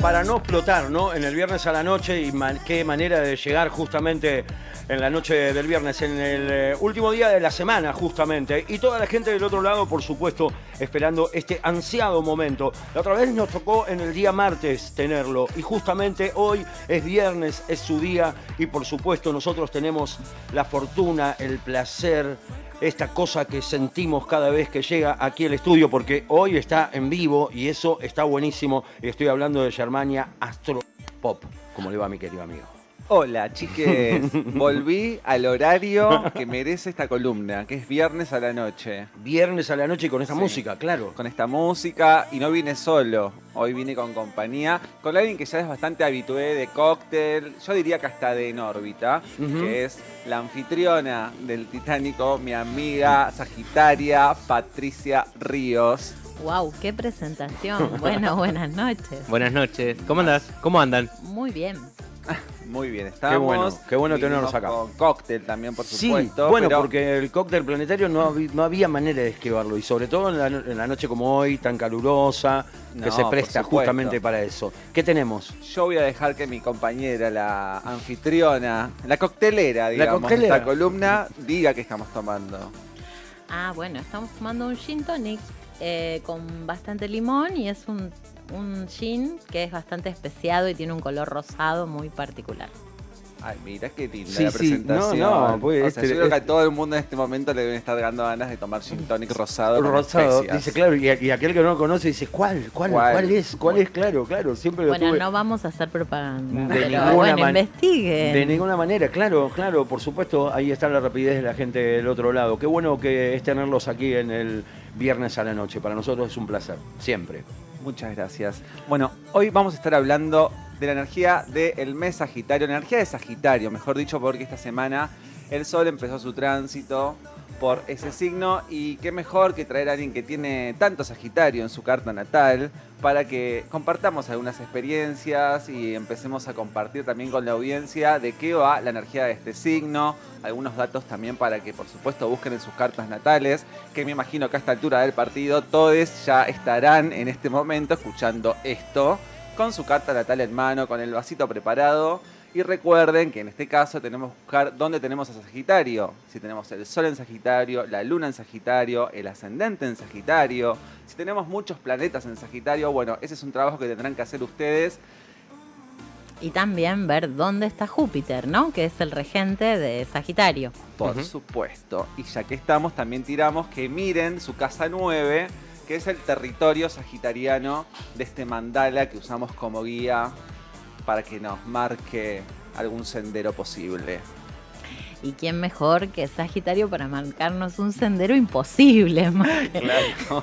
para no explotar, ¿no? En el viernes a la noche y qué manera de llegar justamente en la noche del viernes, en el eh, último día de la semana justamente. Y toda la gente del otro lado, por supuesto, esperando este ansiado momento. La otra vez nos tocó en el día martes tenerlo y justamente hoy es viernes, es su día y por supuesto nosotros tenemos la fortuna, el placer, esta cosa que sentimos cada vez que llega aquí al estudio, porque hoy está en vivo y eso está buenísimo. Estoy hablando de Germania Astro Pop, como le va mi querido amigo. Hola, chiques. Volví al horario que merece esta columna, que es viernes a la noche. Viernes a la noche y con esta música, claro. Con esta música, y no vine solo. Hoy vine con compañía, con alguien que ya es bastante habitué de cóctel, yo diría que hasta de en órbita, que es la anfitriona del Titánico, mi amiga Sagitaria Patricia Ríos. Wow, qué presentación. Bueno, buenas noches. Buenas noches. ¿Cómo andas? ¿Cómo andan? Muy bien. Muy bien, estamos. Qué bueno, qué bueno tenernos acá. Con cóctel también, por supuesto. Sí, bueno, porque el cóctel planetario no, no, había manera de esquivarlo. Y sobre todo en la, noche como hoy, tan calurosa, que se presta justamente para eso. ¿Qué tenemos? Yo voy a dejar que mi compañera, la anfitriona, la coctelera, digamos, de esta columna, diga qué estamos tomando. Ah, bueno, estamos tomando un gin tonic eh, con bastante limón y es un un jean que es bastante especiado y tiene un color rosado muy particular. Ay, mira qué linda la presentación. No, no, pues, o sea, este, yo creo que a todo el mundo en este momento le deben estar dando ganas de tomar gin tonic rosado. Rosado, dice, claro, y, aquel que no lo conoce dice, ¿cuál? ¿Cuál, cuál, es? ¿Cuál es? Claro, claro, siempre lo Bueno, no vamos a hacer propaganda, de pero bueno, investiguen. De ninguna manera, claro, claro, por supuesto, ahí está la rapidez de la gente del otro lado. Qué bueno que es tenerlos aquí en el viernes a la noche. Para nosotros es un placer, siempre. Muchas gracias. Bueno, hoy vamos a estar hablando de la energía del mes Sagitario, energía de Sagitario, mejor dicho, porque esta semana el Sol empezó su tránsito por ese signo y qué mejor que traer a alguien que tiene tanto Sagitario en su carta natal para que compartamos algunas experiencias y empecemos a compartir también con la audiencia de qué va la energía de este signo, algunos datos también para que por supuesto busquen en sus cartas natales, que me imagino que a esta altura del partido todos ya estarán en este momento escuchando esto con su carta natal en mano, con el vasito preparado y recuerden que en este caso tenemos que buscar dónde tenemos a Sagitario. Si tenemos el Sol en Sagitario, la Luna en Sagitario, el ascendente en Sagitario. Si tenemos muchos planetas en Sagitario, bueno, ese es un trabajo que tendrán que hacer ustedes. Y también ver dónde está Júpiter, ¿no? Que es el regente de Sagitario. Por supuesto. Y ya que estamos, también tiramos que miren su casa 9, que es el territorio sagitariano de este mandala que usamos como guía para que nos marque algún sendero posible. ¿Y quién mejor que Sagitario para marcarnos un sendero imposible? Claro.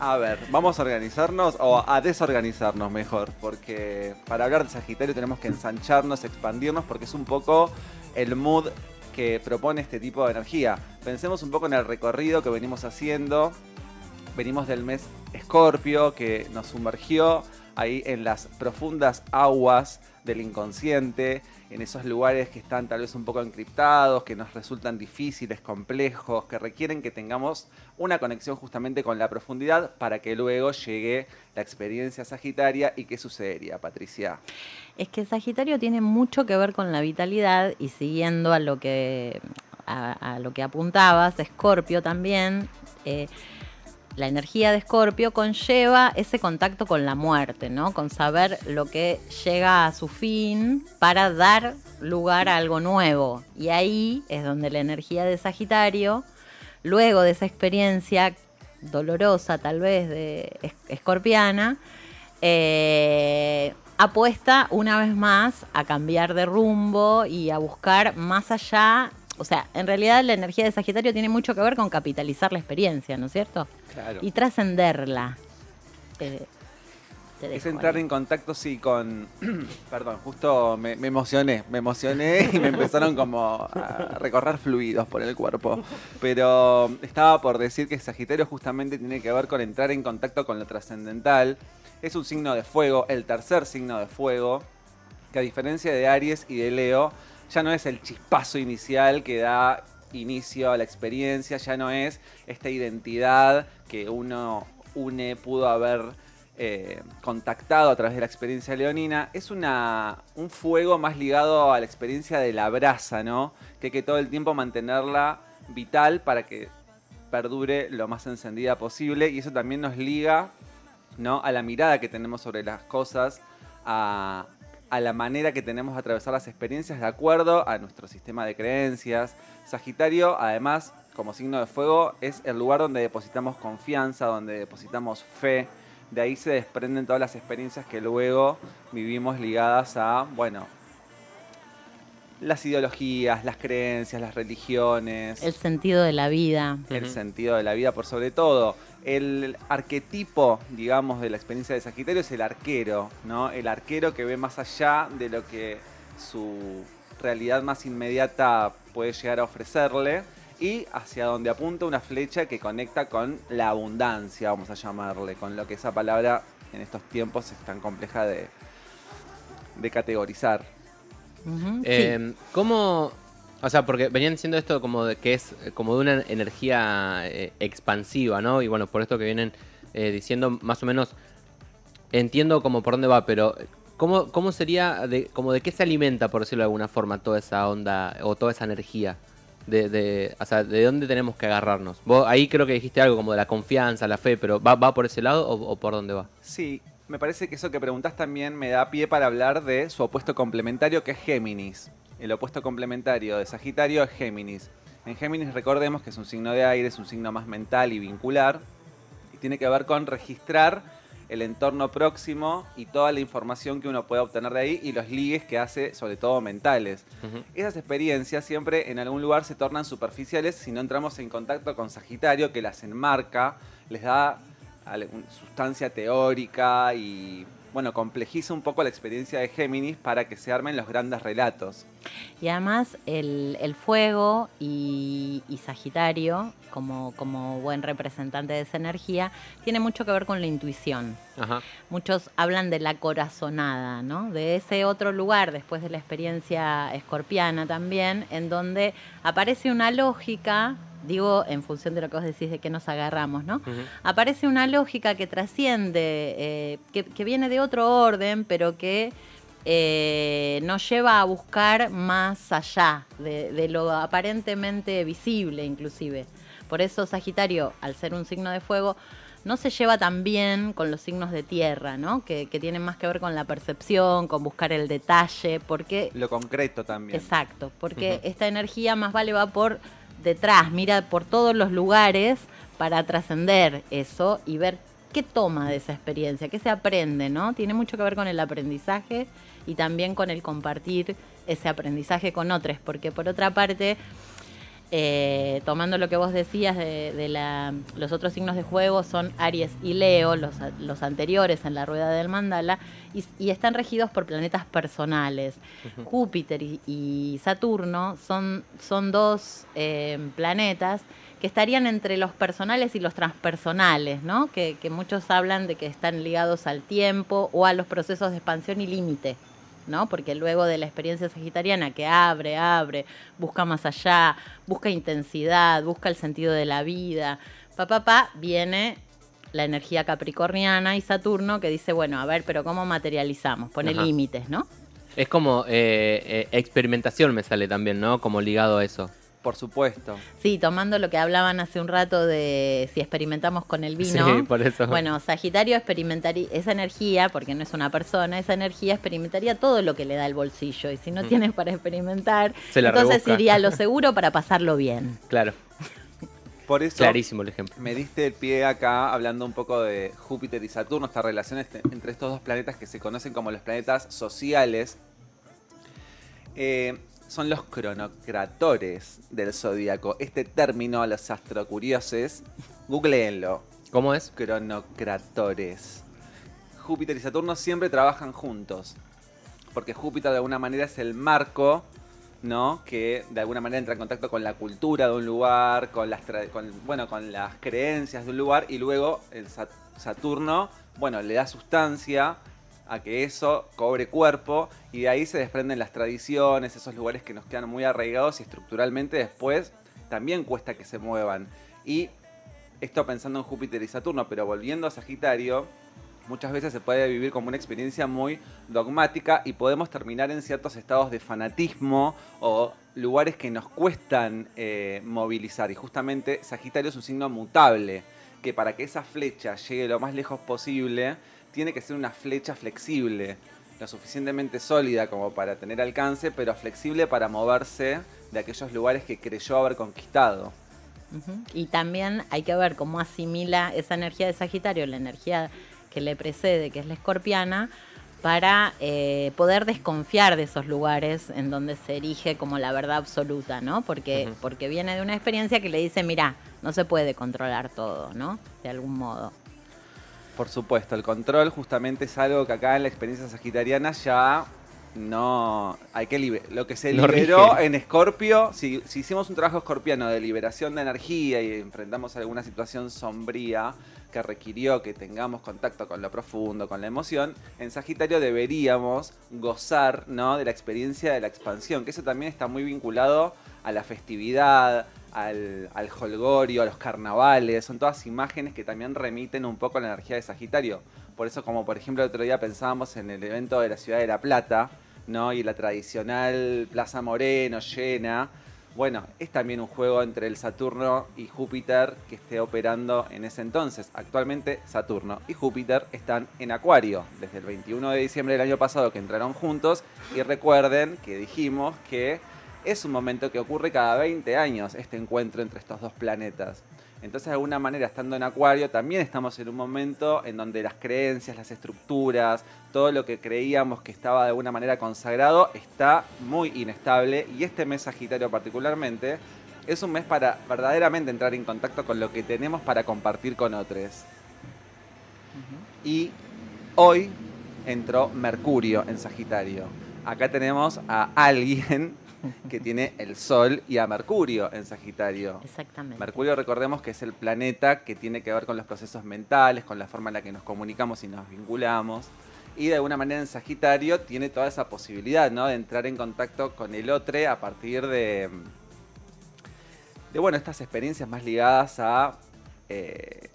A ver, vamos a organizarnos o a desorganizarnos mejor, porque para hablar de Sagitario tenemos que ensancharnos, expandirnos, porque es un poco el mood que propone este tipo de energía. Pensemos un poco en el recorrido que venimos haciendo. Venimos del mes Escorpio, que nos sumergió ahí en las profundas aguas del inconsciente, en esos lugares que están tal vez un poco encriptados, que nos resultan difíciles, complejos, que requieren que tengamos una conexión justamente con la profundidad para que luego llegue la experiencia sagitaria y qué sucedería, Patricia. Es que Sagitario tiene mucho que ver con la vitalidad y siguiendo a lo que, a, lo que apuntabas, Escorpio también. Eh, la energía de Escorpio conlleva ese contacto con la muerte, ¿no? Con saber lo que llega a su fin para dar lugar a algo nuevo. Y ahí es donde la energía de Sagitario, luego de esa experiencia dolorosa tal vez de escorpiana, eh, apuesta una vez más a cambiar de rumbo y a buscar más allá o sea, en realidad la energía de Sagitario tiene mucho que ver con capitalizar la experiencia, ¿no es cierto? Claro. Y trascenderla. Eh, es entrar en contacto, sí, con... Perdón, justo me, emocioné, me emocioné y me empezaron como a recorrer fluidos por el cuerpo. Pero estaba por decir que Sagitario justamente tiene que ver con entrar en contacto con lo trascendental. Es un signo de fuego, el tercer signo de fuego, que a diferencia de Aries y de Leo, ya no es el chispazo inicial que da inicio a la experiencia, ya no es esta identidad que uno une, pudo haber eh, contactado a través de la experiencia leonina, es una, un fuego más ligado a la experiencia de la brasa, ¿no? Que hay que todo el tiempo mantenerla vital para que perdure lo más encendida posible y eso también nos liga ¿no? a la mirada que tenemos sobre las cosas, a, a la manera que tenemos de atravesar las experiencias de acuerdo a nuestro sistema de creencias. Sagitario, además, como signo de fuego, es el lugar donde depositamos confianza, donde depositamos fe. De ahí se desprenden todas las experiencias que luego vivimos ligadas a, bueno, las ideologías, las creencias, las religiones. El sentido de la vida. el sentido de la vida por sobre todo. El arquetipo, digamos, de la experiencia de Sagitario es el arquero, ¿no? El arquero que ve más allá de lo que su realidad más inmediata puede llegar a ofrecerle y hacia donde apunta una flecha que conecta con la abundancia, vamos a llamarle, con lo que esa palabra en estos tiempos es tan compleja de, de categorizar. Eh, ¿Cómo.? O sea, porque venían diciendo esto como de que es eh, como de una energía eh, expansiva, ¿no? Y bueno, por esto que vienen eh, diciendo, más o menos entiendo como por dónde va, pero ¿cómo, cómo sería, de, como de qué se alimenta, por decirlo de alguna forma, toda esa onda o toda esa energía? De, de, o sea, ¿de dónde tenemos que agarrarnos? Vos ahí creo que dijiste algo como de la confianza, la fe, pero ¿va, va por ese lado o, o por dónde va? Sí, me parece que eso que preguntás también me da pie para hablar de su opuesto complementario que es Géminis. El opuesto complementario de Sagitario es Géminis. En Géminis recordemos que es un signo de aire, es un signo más mental y vincular. Y tiene que ver con registrar el entorno próximo y toda la información que uno puede obtener de ahí y los ligues que hace, sobre todo mentales. Esas experiencias siempre en algún lugar se tornan superficiales si no entramos en contacto con Sagitario, que las enmarca, les da sustancia teórica y, bueno, complejiza un poco la experiencia de Géminis para que se armen los grandes relatos. Y además el, el fuego y, y Sagitario, como, como buen representante de esa energía, tiene mucho que ver con la intuición. Ajá. Muchos hablan de la corazonada, ¿no? De ese otro lugar, después de la experiencia escorpiana también, en donde aparece una lógica, digo en función de lo que vos decís de que nos agarramos, ¿no? Aparece una lógica que trasciende, eh, que, que viene de otro orden, pero que eh, nos lleva a buscar más allá de, de lo aparentemente visible inclusive. Por eso Sagitario, al ser un signo de fuego, no se lleva tan bien con los signos de tierra, ¿no? Que, que tienen más que ver con la percepción, con buscar el detalle, porque Lo concreto también. Exacto, porque esta energía más vale va por detrás, mira por todos los lugares para trascender eso y ver qué toma de esa experiencia, qué se aprende, ¿no? Tiene mucho que ver con el aprendizaje y también con el compartir ese aprendizaje con otros, porque por otra parte, eh, tomando lo que vos decías de, de la- los otros signos de juego son Aries y Leo, los, anteriores en la rueda del mandala, y, y están regidos por planetas personales. Júpiter y, y Saturno son, son dos eh, planetas que estarían entre los personales y los transpersonales, ¿no? Que, que muchos hablan de que están ligados al tiempo o a los procesos de expansión y límite. ¿No? Porque luego de la experiencia sagitariana que abre, abre, busca más allá, busca intensidad, busca el sentido de la vida, pa, pa, pa, viene la energía capricorniana y Saturno que dice, bueno, a ver, pero ¿cómo materializamos? Pone límites, ¿no? Es como eh, eh, experimentación me sale también, ¿no? Como ligado a eso. Por supuesto. Sí, tomando lo que hablaban hace un rato de si experimentamos con el vino. Sí, por eso. Bueno, Sagitario experimentaría esa energía, porque no es una persona, esa energía experimentaría todo lo que le da el bolsillo. Y si no Mm. tiene para experimentar, Se la entonces rebusca. iría a lo seguro para pasarlo bien. Claro, Por eso clarísimo el ejemplo. me diste el pie acá hablando un poco de Júpiter y Saturno, esta relación este- entre estos dos planetas que se conocen como los planetas sociales. Eh, son los cronocratores del zodíaco. Este término, a los astrocuriosos, googleenlo. ¿Cómo es? Cronocratores. Júpiter y Saturno siempre trabajan juntos. Porque Júpiter de alguna manera es el marco, ¿no? Que de alguna manera entra en contacto con la cultura de un lugar, con las, con, bueno, con las creencias de un lugar. Y luego el Sat- Saturno, bueno, le da sustancia a que eso cobre cuerpo. Y de ahí se desprenden las tradiciones, esos lugares que nos quedan muy arraigados y estructuralmente después también cuesta que se muevan. Y esto pensando en Júpiter y Saturno, pero volviendo a Sagitario, Muchas veces se puede vivir como una experiencia muy dogmática y podemos terminar en ciertos estados de fanatismo o lugares que nos cuestan eh, movilizar. Y justamente Sagitario es un signo mutable, que para que esa flecha llegue lo más lejos posible, tiene que ser una flecha flexible, lo suficientemente sólida como para tener alcance, pero flexible para moverse de aquellos lugares que creyó haber conquistado. Y también hay que ver cómo asimila esa energía de Sagitario, la energía que le precede, que es la escorpiana, para eh, poder desconfiar de esos lugares en donde se erige como la verdad absoluta, ¿no? Porque, porque viene de una experiencia que le dice, mira, no se puede controlar todo, ¿no? De algún modo. Por supuesto, el control justamente es algo que acá en la experiencia sagitariana ya no hay que liber- lo que se No liberó rige. en Escorpio, si, si hicimos un trabajo escorpiano de liberación de energía y enfrentamos alguna situación sombría que requirió que tengamos contacto con lo profundo, con la emoción, en Sagitario deberíamos gozar ¿no? de la experiencia de la expansión, que eso también está muy vinculado a la festividad, al, al holgorio, a los carnavales, son todas imágenes que también remiten un poco a la energía de Sagitario. Por eso, como por ejemplo el otro día pensábamos en el evento de la ciudad de La Plata, ¿no? Y la tradicional Plaza Moreno llena. Bueno, es también un juego entre el Saturno y Júpiter que esté operando en ese entonces. Actualmente Saturno y Júpiter están en Acuario desde el 21 de diciembre del año pasado que entraron juntos. Y recuerden que dijimos que es un momento que ocurre cada 20 años este encuentro entre estos dos planetas. Entonces, de alguna manera, estando en Acuario, también estamos en un momento en donde las creencias, las estructuras, todo lo que creíamos que estaba de alguna manera consagrado, está muy inestable. Y este mes Sagitario particularmente es un mes para verdaderamente entrar en contacto con lo que tenemos para compartir con otros. Y hoy entró Mercurio en Sagitario. Acá tenemos a alguien que tiene el Sol y a Mercurio en Sagitario. Exactamente. Mercurio, recordemos que es el planeta que tiene que ver con los procesos mentales, con la forma en la que nos comunicamos y nos vinculamos. Y de alguna manera en Sagitario tiene toda esa posibilidad, ¿no? De entrar en contacto con el otro a partir de, de bueno, estas experiencias más ligadas a eh,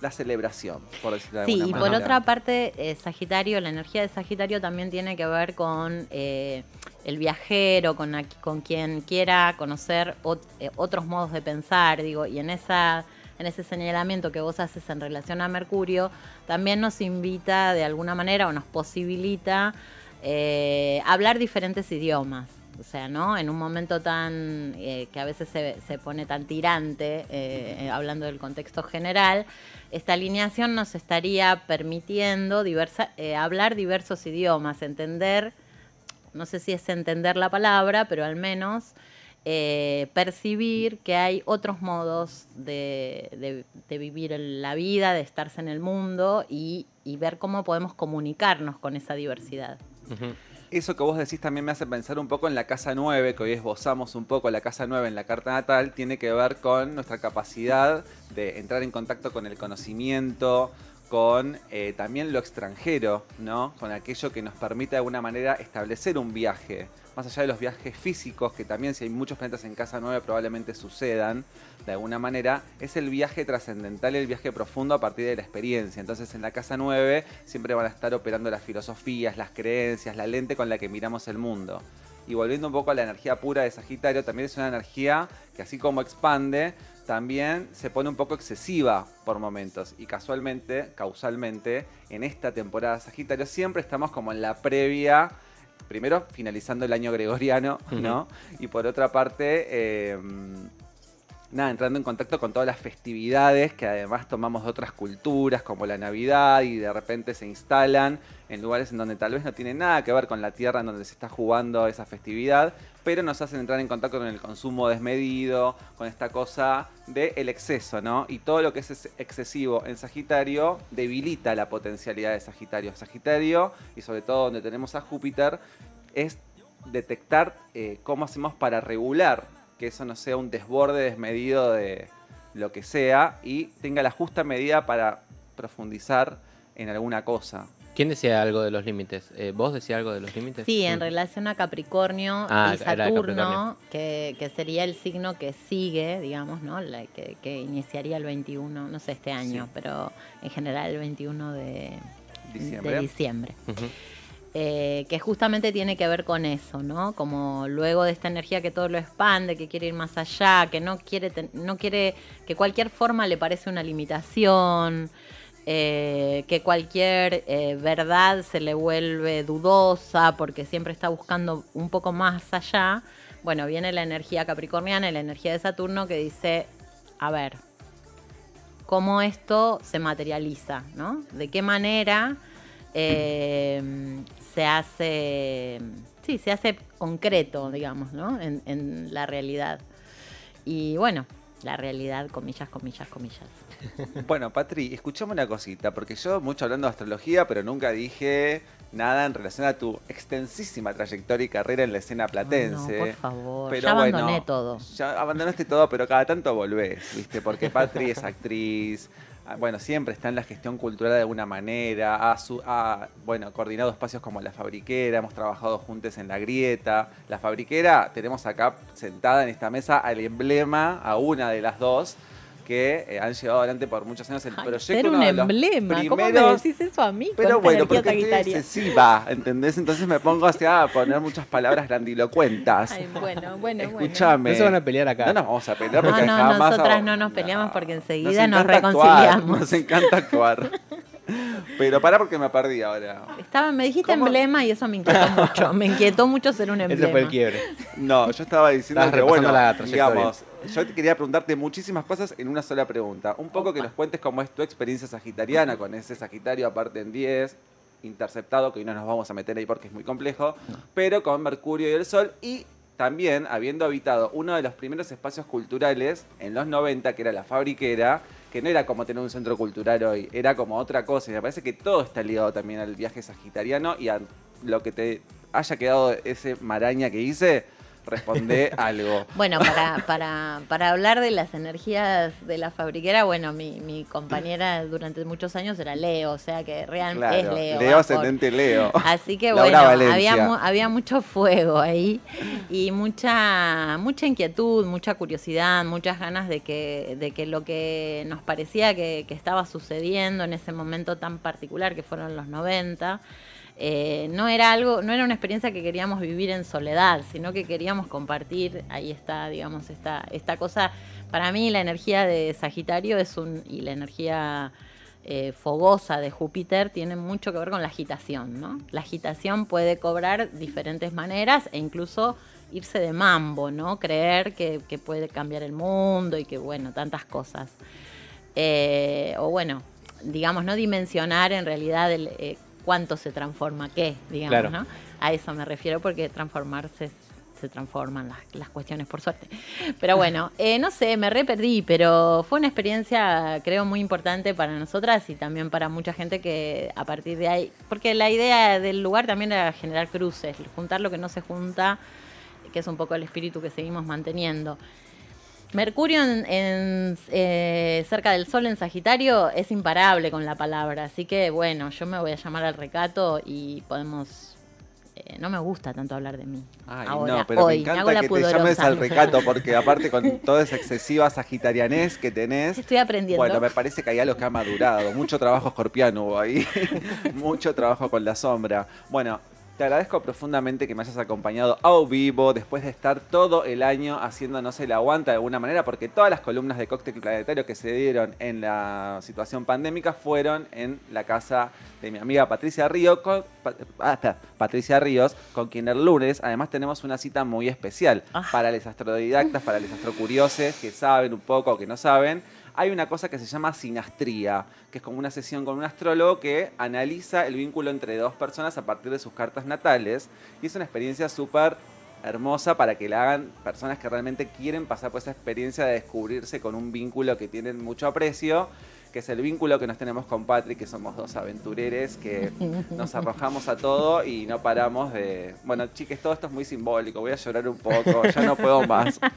la celebración, por decirlo de Sí, alguna y manera. por otra parte, eh, Sagitario, la energía de Sagitario también tiene que ver con eh, el viajero, con, con quien quiera conocer ot- eh, otros modos de pensar, digo, y en esa en ese señalamiento que vos haces en relación a Mercurio, también nos invita de alguna manera o nos posibilita eh, hablar diferentes idiomas. O sea, ¿no? En un momento tan eh, que a veces se, se pone tan tirante, eh, eh, hablando del contexto general, esta alineación nos estaría permitiendo hablar diversos idiomas, entender, no sé si es entender la palabra, pero al menos percibir que hay otros modos de, de- vivir la vida, de estarse en el mundo y, y ver cómo podemos comunicarnos con esa diversidad. Ujú. Eso que vos decís también me hace pensar un poco en la casa 9, que hoy esbozamos un poco la casa 9 en la carta natal, tiene que ver con nuestra capacidad de entrar en contacto con el conocimiento, con eh, también lo extranjero, ¿no? Con aquello que nos permite de alguna manera establecer un viaje. Más allá de los viajes físicos, que también si hay muchos planetas en casa 9 probablemente sucedan, de alguna manera, es el viaje trascendental el viaje profundo a partir de la experiencia. Entonces en la casa 9 siempre van a estar operando las filosofías, las creencias, la lente con la que miramos el mundo. Y volviendo un poco a la energía pura de Sagitario, también es una energía que así como expande, también se pone un poco excesiva por momentos. Y casualmente, causalmente, en esta temporada de Sagitario siempre estamos como en la previa, primero finalizando el año gregoriano, ¿no? Y por otra parte, eh, nada, entrando en contacto con todas las festividades que además tomamos de otras culturas, como la Navidad, y de repente se instalan en lugares en donde tal vez no tienen nada que ver con la tierra en donde se está jugando esa festividad, pero nos hacen entrar en contacto con el consumo desmedido, con esta cosa del exceso, ¿no? Y todo lo que es ex- excesivo en Sagitario debilita la potencialidad de Sagitario. Sagitario, y sobre todo donde tenemos a Júpiter, es detectar eh, cómo hacemos para regular que eso no sea un desborde desmedido de lo que sea y tenga la justa medida para profundizar en alguna cosa. ¿Quién decía algo de los límites? Eh, ¿Vos decías algo de los límites? Sí, en Mm. relación a Capricornio Ah, y de Saturno, Capricornio. que, que sería el signo que sigue, digamos, ¿no? La- que, que iniciaría el 21, no sé este año, Sí. pero en general el 21 de Diciembre. de diciembre. Eh, que justamente tiene que ver con eso, ¿no? Como luego de esta energía que todo lo expande, que quiere ir más allá, que no quiere, no quiere que cualquier forma le parece una limitación, eh, que cualquier eh, verdad se le vuelve dudosa porque siempre está buscando un poco más allá. Bueno, viene la energía capricorniana y la energía de Saturno que dice, a ver, cómo esto se materializa, ¿no? De qué manera eh, se hace, sí, se hace concreto, digamos, ¿no? En, en la realidad. Y bueno, la realidad, comillas, comillas, comillas. Bueno, Patri, escuchame una cosita, porque yo mucho hablando de astrología, pero nunca dije nada en relación a tu extensísima trayectoria y carrera en la escena platense. No, por favor, Pero ya bueno, abandoné todo. Ya abandonaste todo, pero cada tanto volvés, ¿viste? Porque Patri es actriz, bueno, siempre está en la gestión cultural de alguna manera, ha, su- ha, bueno, coordinado espacios como La Fabriquera, hemos trabajado juntos en La Grieta. La Fabriquera, tenemos acá sentada en esta mesa al emblema, a una de las dos, que eh, han llevado adelante por muchos años el Ay, proyecto. ser un emblema, ¿cómo me decís eso a mí? pero con bueno, porque estoy excesiva, ¿entendés? Entonces me pongo hacia a poner muchas palabras grandilocuentas. Ay, bueno, bueno, bueno. Escuchame. No se van a pelear acá. No nos vamos a pelear No, porque no, jamás nosotras a- no nos peleamos porque enseguida Nos nos actuar, reconciliamos. nos encanta actuar. Pero pará porque me perdí ahora. Estaba, me dijiste ¿Cómo? emblema y eso me inquietó mucho. Me inquietó mucho ser un emblema. Ese fue el quiebre. No, yo estaba diciendo que, bueno, la trayectoria. digamos, yo te quería preguntarte muchísimas cosas en una sola pregunta. Un poco que nos cuentes cómo es tu experiencia sagitariana con ese Sagitario aparte en 10, interceptado, que hoy no nos vamos a meter ahí porque es muy complejo, pero con Mercurio y el Sol y también habiendo habitado uno de los primeros espacios culturales en los 90, que era la fabriquera, que no era como tener un centro cultural hoy, era como otra cosa. Y me parece que todo está ligado también al viaje sagitariano y a lo que te haya quedado ese maraña que hice, responde algo. Bueno, para, para, para hablar de las energías de la fabriquera, bueno, mi, mi compañera durante muchos años era Leo, o sea que realmente Claro, es Leo. Leo ascendente Leo. Así que Laura bueno, había, mu- había mucho fuego ahí y mucha, mucha inquietud, mucha curiosidad, muchas ganas de que, de que lo que nos parecía que, que estaba sucediendo en ese momento tan particular que fueron los 90, eh, no era algo, no era una experiencia que queríamos vivir en soledad, sino que queríamos compartir, ahí está, digamos, esta, esta cosa. Para mí la energía de Sagitario es un, y la energía eh, fogosa de Júpiter tiene mucho que ver con la agitación, ¿no? La agitación puede cobrar diferentes maneras e incluso irse de mambo, ¿no? Creer que, puede cambiar el mundo y que, bueno, tantas cosas. Eh, o bueno, digamos, no dimensionar en realidad el, cuánto se transforma qué, digamos, Claro. ¿no? A eso me refiero porque transformarse se transforman las, las cuestiones por suerte. Pero bueno, eh, no sé, me re perdí, pero fue una experiencia creo muy importante para nosotras y también para mucha gente que a partir de ahí, porque la idea del lugar también era generar cruces, juntar lo que no se junta, que es un poco el espíritu que seguimos manteniendo. Mercurio en, en, eh, cerca del Sol en Sagitario es imparable con la palabra, así que bueno, yo me voy a llamar al recato y podemos... eh, no me gusta tanto hablar de mí. Ay, Ahora, no, pero hoy, me encanta que te llames al recato, porque aparte con toda esa excesiva sagitarianés que tenés, Estoy aprendiendo. Bueno, me parece que hay algo que ha madurado. Mucho trabajo escorpiano hubo ahí. Mucho trabajo con la sombra. Bueno, te agradezco profundamente que me hayas acompañado a vivo después de estar todo el año haciéndonos el aguanta de alguna manera, porque todas las columnas de Cóctel Planetario que se dieron en la situación pandémica fueron en la casa de mi amiga Patricia Río, con, Pa- ah, Patricia Ríos, con quien el lunes además tenemos una cita muy especial Ah. para los astrodidactas, para los astrocuriosos que saben un poco o que no saben hay una cosa que se llama sinastría, que es como una sesión con un astrólogo que analiza el vínculo entre dos personas a partir de sus cartas natales. Y es una experiencia súper hermosa para que la hagan personas que realmente quieren pasar por esa experiencia de descubrirse con un vínculo que tienen mucho aprecio, que es el vínculo que nos tenemos con Patrick, que somos dos aventureres que nos arrojamos a todo y no paramos de... Bueno, chiques, todo esto es muy simbólico, voy a llorar un poco, ya no puedo más.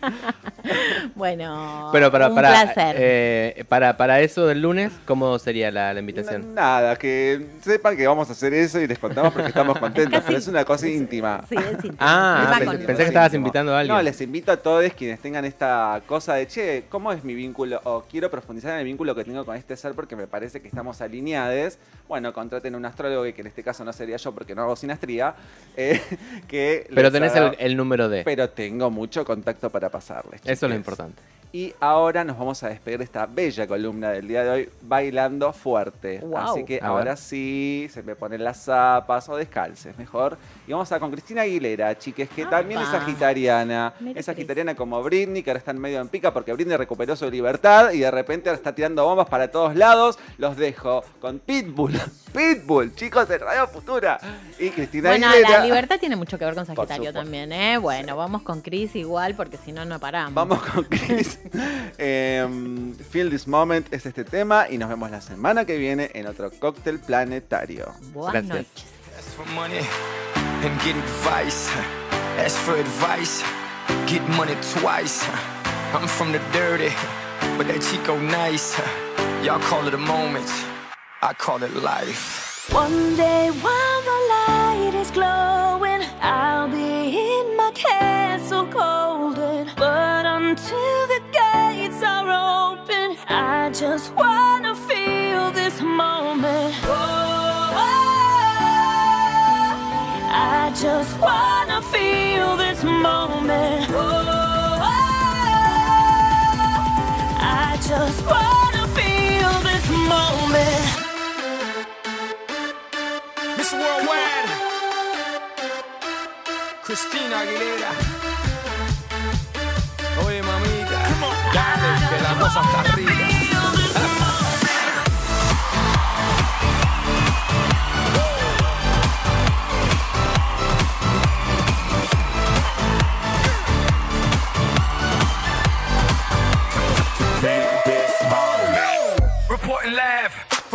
Bueno, Pero para, un para, placer. eh, para, para eso del lunes, ¿cómo sería la, la invitación? Nada, que sepan que vamos a hacer eso y les contamos porque estamos contentos, casi- pero es una cosa íntima. Sí, es íntimo. Ah, pensé que estabas invitando a alguien. No, les invito a todos quienes tengan esta cosa de, che, ¿cómo es mi vínculo? O quiero profundizar en el vínculo que tengo con este ser porque me parece que estamos alineados. Bueno, contraten a un astrólogo, que en este caso no sería yo porque no hago sinastría. eh, que Pero tenés haga- el, el número de. Pero tengo mucho contacto para pasarles. Eso es lo importante. Y ahora nos vamos a despedir de esta bella columna del día de hoy, bailando fuerte. Wow. Así que A ahora ver. sí, se me ponen las zapas o descalces, mejor. Y vamos a con Cristina Aguilera, chiques, que también es sagitariana. Mira es sagitariana como Britney, que ahora está en medio en pica porque Britney recuperó su libertad y de repente ahora está tirando bombas para todos lados. Los dejo con Pitbull. Pitbull, chicos, de Radio Futura. Y Cristina Bueno, Aguilera. la libertad tiene mucho que ver con Sagitario también, ¿eh? Bueno, vamos con Chris igual porque si no, no paramos. Vamos con Chris. Em, Feel This Moment es este tema y nos vemos la semana que viene en otro cóctel planetario. Buenas Gracias. noches. Just wanna feel this moment. Oh, I just wanna feel this moment. Miss Worldwide, Christina Aguilera. Oye, mamita, dale, que la cosa está arriba.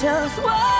just what